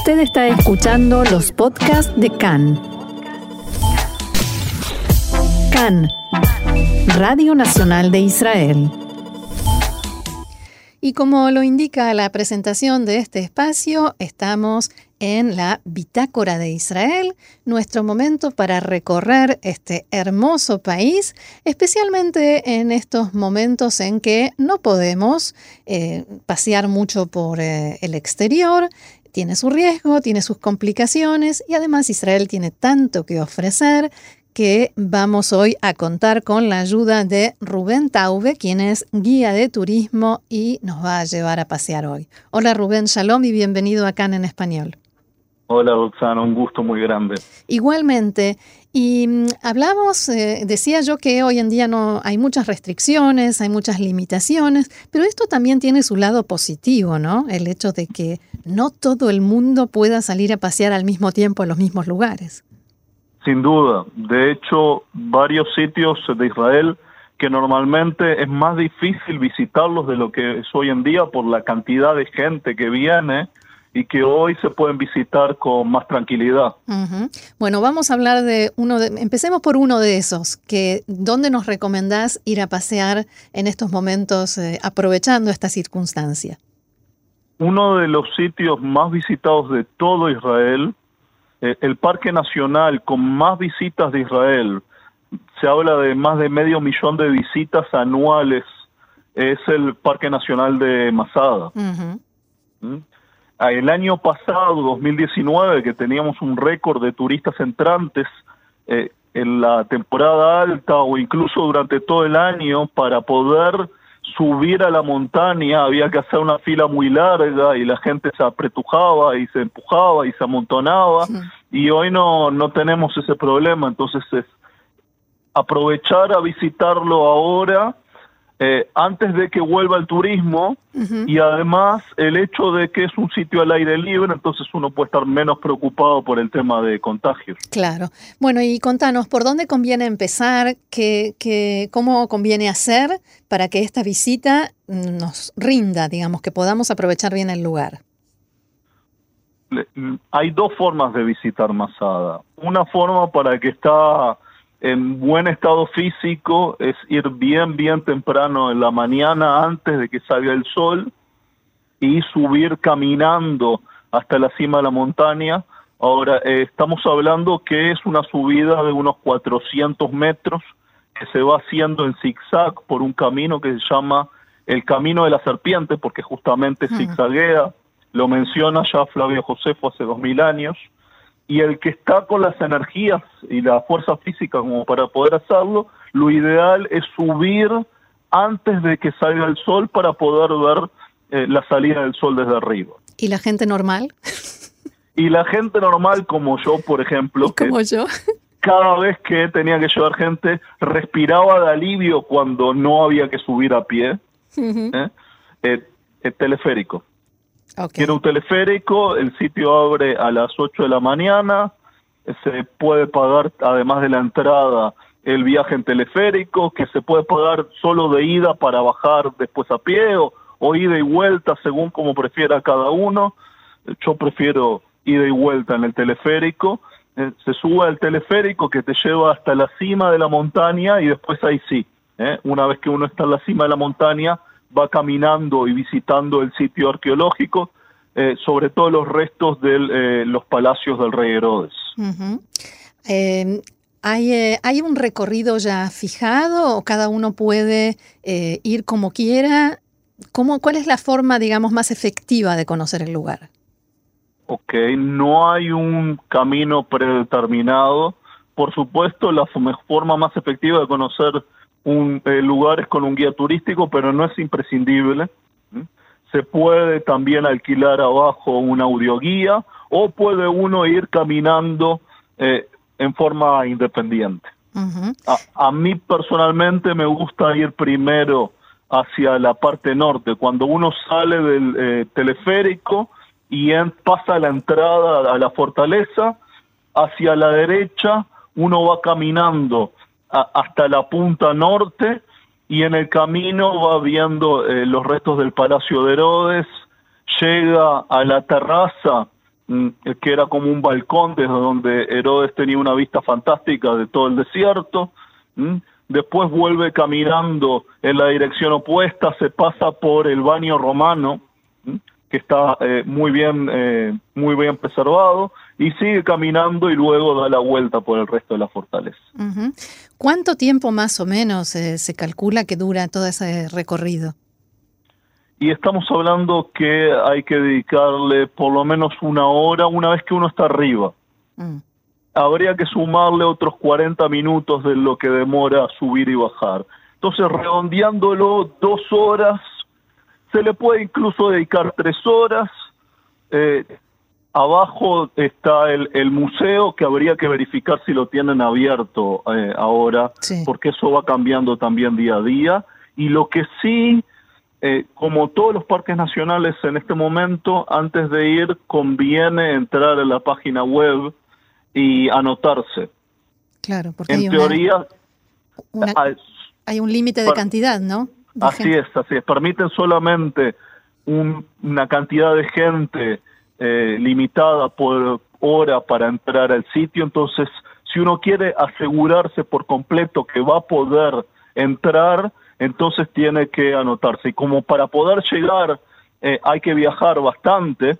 Usted está escuchando los podcasts de CAN. CAN, Radio Nacional de Israel. Y como lo indica la presentación de este espacio, estamos en la Bitácora de Israel, nuestro momento para recorrer este hermoso país, especialmente en estos momentos en que no podemos eh, pasear mucho por eh, el exterior, tiene su riesgo, tiene sus complicaciones y además Israel tiene tanto que ofrecer que vamos hoy a contar con la ayuda de Rubén Taube, quien es guía de turismo y nos va a llevar a pasear hoy. Hola Rubén, shalom y bienvenido acá en Español. Hola Roxana, un gusto muy grande. Igualmente, y mm, hablamos, eh, decía yo que hoy en día no hay muchas restricciones, hay muchas limitaciones, pero esto también tiene su lado positivo, ¿no? El hecho de que no todo el mundo pueda salir a pasear al mismo tiempo en los mismos lugares. Sin duda, de hecho, varios sitios de Israel que normalmente es más difícil visitarlos de lo que es hoy en día por la cantidad de gente que viene y que hoy se pueden visitar con más tranquilidad. Bueno, vamos a hablar de uno de, empecemos por uno de esos, que ¿dónde nos recomendás ir a pasear en estos momentos eh, aprovechando esta circunstancia? Uno de los sitios más visitados de todo Israel, eh, el Parque Nacional con más visitas de Israel, se habla de más de medio millón de visitas anuales, es el Parque Nacional de Masada. El año pasado, 2019, que teníamos un récord de turistas entrantes eh, en la temporada alta o incluso durante todo el año, para poder subir a la montaña había que hacer una fila muy larga y la gente se apretujaba y se empujaba y se amontonaba y hoy no, no tenemos ese problema, entonces es aprovechar a visitarlo ahora eh, antes de que vuelva el turismo y además el hecho de que es un sitio al aire libre, entonces uno puede estar menos preocupado por el tema de contagios. Claro. Bueno, y contanos, ¿por dónde conviene empezar? ¿Qué, qué, ¿Cómo conviene hacer para que esta visita nos rinda, digamos, que podamos aprovechar bien el lugar? Hay dos formas de visitar Masada. Una forma para que está en buen estado físico es ir bien, bien temprano en la mañana antes de que salga el sol y subir caminando hasta la cima de la montaña. Ahora, eh, estamos hablando que es una subida de unos 400 metros que se va haciendo en zigzag por un camino que se llama el Camino de la Serpiente, porque justamente zigzaguea, lo menciona ya Flavio Josefo hace dos mil años y el que está con las energías y la fuerza física como para poder hacerlo, lo ideal es subir antes de que salga el sol para poder ver eh, la salida del sol desde arriba. ¿Y la gente normal? Y la gente normal como yo, por ejemplo, como yo. cada vez que tenía que llevar gente, respiraba de alivio cuando no había que subir a pie. ¿eh? Eh, teleférico. Quiero un teleférico, el sitio abre a las 8 de la mañana, se puede pagar, además de la entrada, el viaje en teleférico, que se puede pagar solo de ida para bajar después a pie o, ida y vuelta según como prefiera cada uno. Yo prefiero ida y vuelta en el teleférico. Eh, se sube al teleférico que te lleva hasta la cima de la montaña y después ahí sí, ¿eh? una vez que uno está en la cima de la montaña, va caminando y visitando el sitio arqueológico, eh, sobre todo los restos de eh, los palacios del rey Herodes. Em, ¿hay, eh, ¿Hay un recorrido ya fijado o cada uno puede ir como quiera? ¿Cómo, ¿Cuál es la forma, digamos, más efectiva de conocer el lugar? Ok, no hay un camino predeterminado. Por supuesto, la forma más efectiva de conocer un, eh, lugares con un guía turístico, pero no es imprescindible. Se puede también alquilar abajo una audioguía o puede uno ir caminando eh, en forma independiente. a, mí personalmente me gusta ir primero hacia la parte norte. Cuando uno sale del eh, teleférico y pasa la entrada a la fortaleza, hacia la derecha uno va caminando hasta la punta norte y en el camino va viendo eh, los restos del Palacio de Herodes, llega a la terraza mm, que era como un balcón desde donde Herodes tenía una vista fantástica de todo el desierto. Después vuelve caminando en la dirección opuesta, se pasa por el baño romano, que está eh, muy bien eh, muy bien preservado y sigue caminando y luego da la vuelta por el resto de la fortaleza. ¿Cuánto tiempo más o menos eh, se calcula que dura todo ese recorrido? Y estamos hablando que hay que dedicarle por lo menos una hora una vez que uno está arriba. Mm. Habría que sumarle otros 40 minutos de lo que demora subir y bajar. Entonces, redondeándolo dos horas se le puede incluso dedicar tres horas. Eh, abajo está el, el, museo que habría que verificar si lo tienen abierto eh, ahora, porque eso va cambiando también día a día. Y lo que sí, eh, como todos los parques nacionales en este momento, antes de ir conviene entrar a la página web y anotarse. Claro, porque en teoría hay un límite de cantidad, ¿no? Así es, así es. Permiten solamente una cantidad de gente eh, limitada por hora para entrar al sitio. Entonces, si uno quiere asegurarse por completo que va a poder entrar, entonces tiene que anotarse. Y como para poder llegar eh, hay que viajar bastante,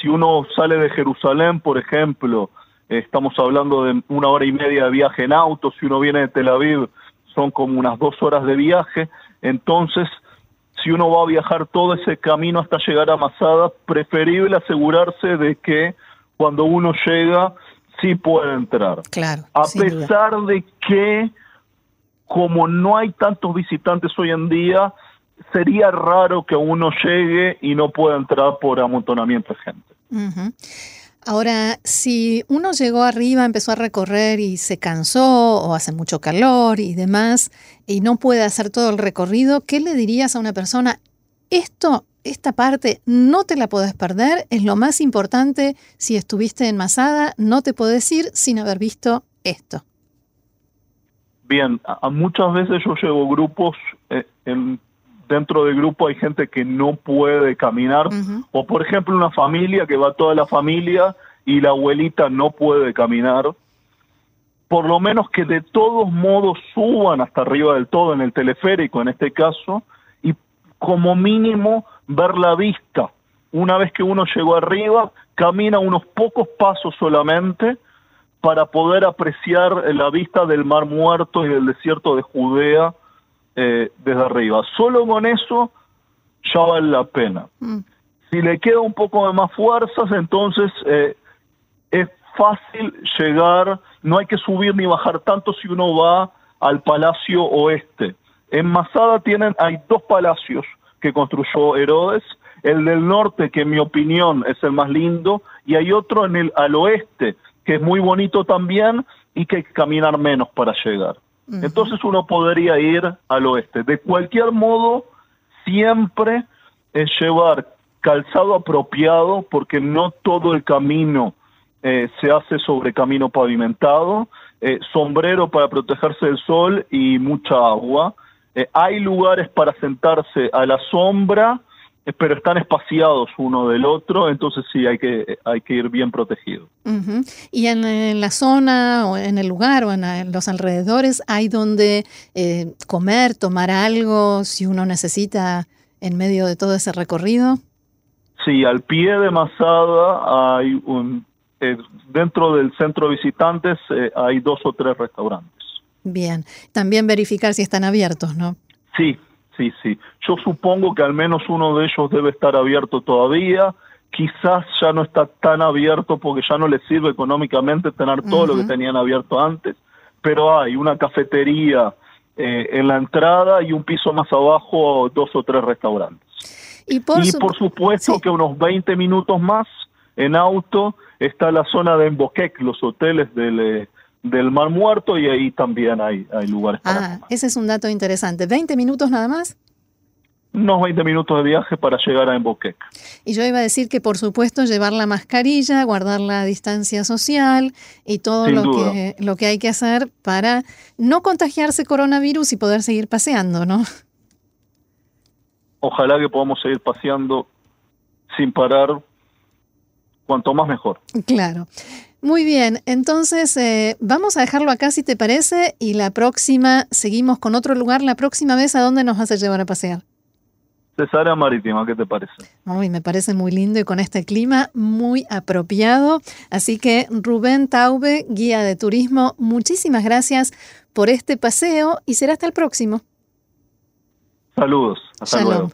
si uno sale de Jerusalén, por ejemplo, estamos hablando de una hora y media de viaje en auto, si uno viene de Tel Aviv, son como unas dos horas de viaje, entonces, si uno va a viajar todo ese camino hasta llegar a Masada, preferible asegurarse de que cuando uno llega sí puede entrar. Claro. A pesar de que como no hay tantos visitantes hoy en día, sería raro que uno llegue y no pueda entrar por amontonamiento de gente. Ahora, si uno llegó arriba, empezó a recorrer y se cansó o hace mucho calor y demás, y no puede hacer todo el recorrido, ¿qué le dirías a una persona? Esto, esta parte, no te la puedes perder, es lo más importante. Si estuviste en Masada, no te puedes ir sin haber visto esto. Bien, a, muchas veces yo llevo grupos eh, en dentro del grupo hay gente que no puede caminar, o por ejemplo una familia que va toda la familia y la abuelita no puede caminar, por lo menos que de todos modos suban hasta arriba del todo en el teleférico en este caso, y como mínimo ver la vista. Una vez que uno llegó arriba, camina unos pocos pasos solamente para poder apreciar la vista del Mar Muerto y del desierto de Judea eh, desde arriba. Solo con eso ya vale la pena. Mm. Si le queda un poco de más fuerzas, entonces eh, es fácil llegar, no hay que subir ni bajar tanto si uno va al Palacio Oeste. En Masada tienen, hay dos palacios que construyó Herodes, el del norte, que en mi opinión es el más lindo, y hay otro en el al oeste, que es muy bonito también y que hay que caminar menos para llegar. Entonces uno podría ir al oeste. De cualquier modo, siempre es llevar calzado apropiado porque no todo el camino eh, se hace sobre camino pavimentado, eh, sombrero para protegerse del sol y mucha agua. Eh, hay lugares para sentarse a la sombra, pero están espaciados uno del otro, entonces sí hay que, hay que ir bien protegido. ¿Y en, la zona o en el lugar o en, los alrededores hay donde eh, comer, tomar algo, si uno necesita en medio de todo ese recorrido? Sí, al pie de Masada hay un, eh, dentro del centro de visitantes hay dos o tres restaurantes. Bien, también verificar si están abiertos, ¿no? Sí, sí, sí. Yo supongo que al menos uno de ellos debe estar abierto todavía. Quizás ya no está tan abierto porque ya no les sirve económicamente tener todo lo que tenían abierto antes, pero hay una cafetería eh, en la entrada y un piso más abajo dos o tres restaurantes. Y por, supuesto que unos 20 minutos más en auto está la zona de Emboquec, los hoteles del, eh, del Mar Muerto y ahí también hay, hay lugares para Ah, ese es un dato interesante. ¿20 minutos nada más? Unos 20 minutos de viaje para llegar a Emboquec. Y yo iba a decir que, por supuesto, llevar la mascarilla, guardar la distancia social y todo lo que, lo que hay que hacer para no contagiarse coronavirus y poder seguir paseando, ¿no? Ojalá que podamos seguir paseando sin parar cuanto más mejor. Claro. Muy bien, entonces eh, vamos a dejarlo acá si te parece y la próxima seguimos con otro lugar. La próxima vez, ¿a dónde nos vas a llevar a pasear? Cesárea Marítima, ¿qué te parece? Uy, me parece muy lindo y con este clima muy apropiado. Así que Rubén Taube, guía de turismo, muchísimas gracias por este paseo y será hasta el próximo. Saludos, hasta luego.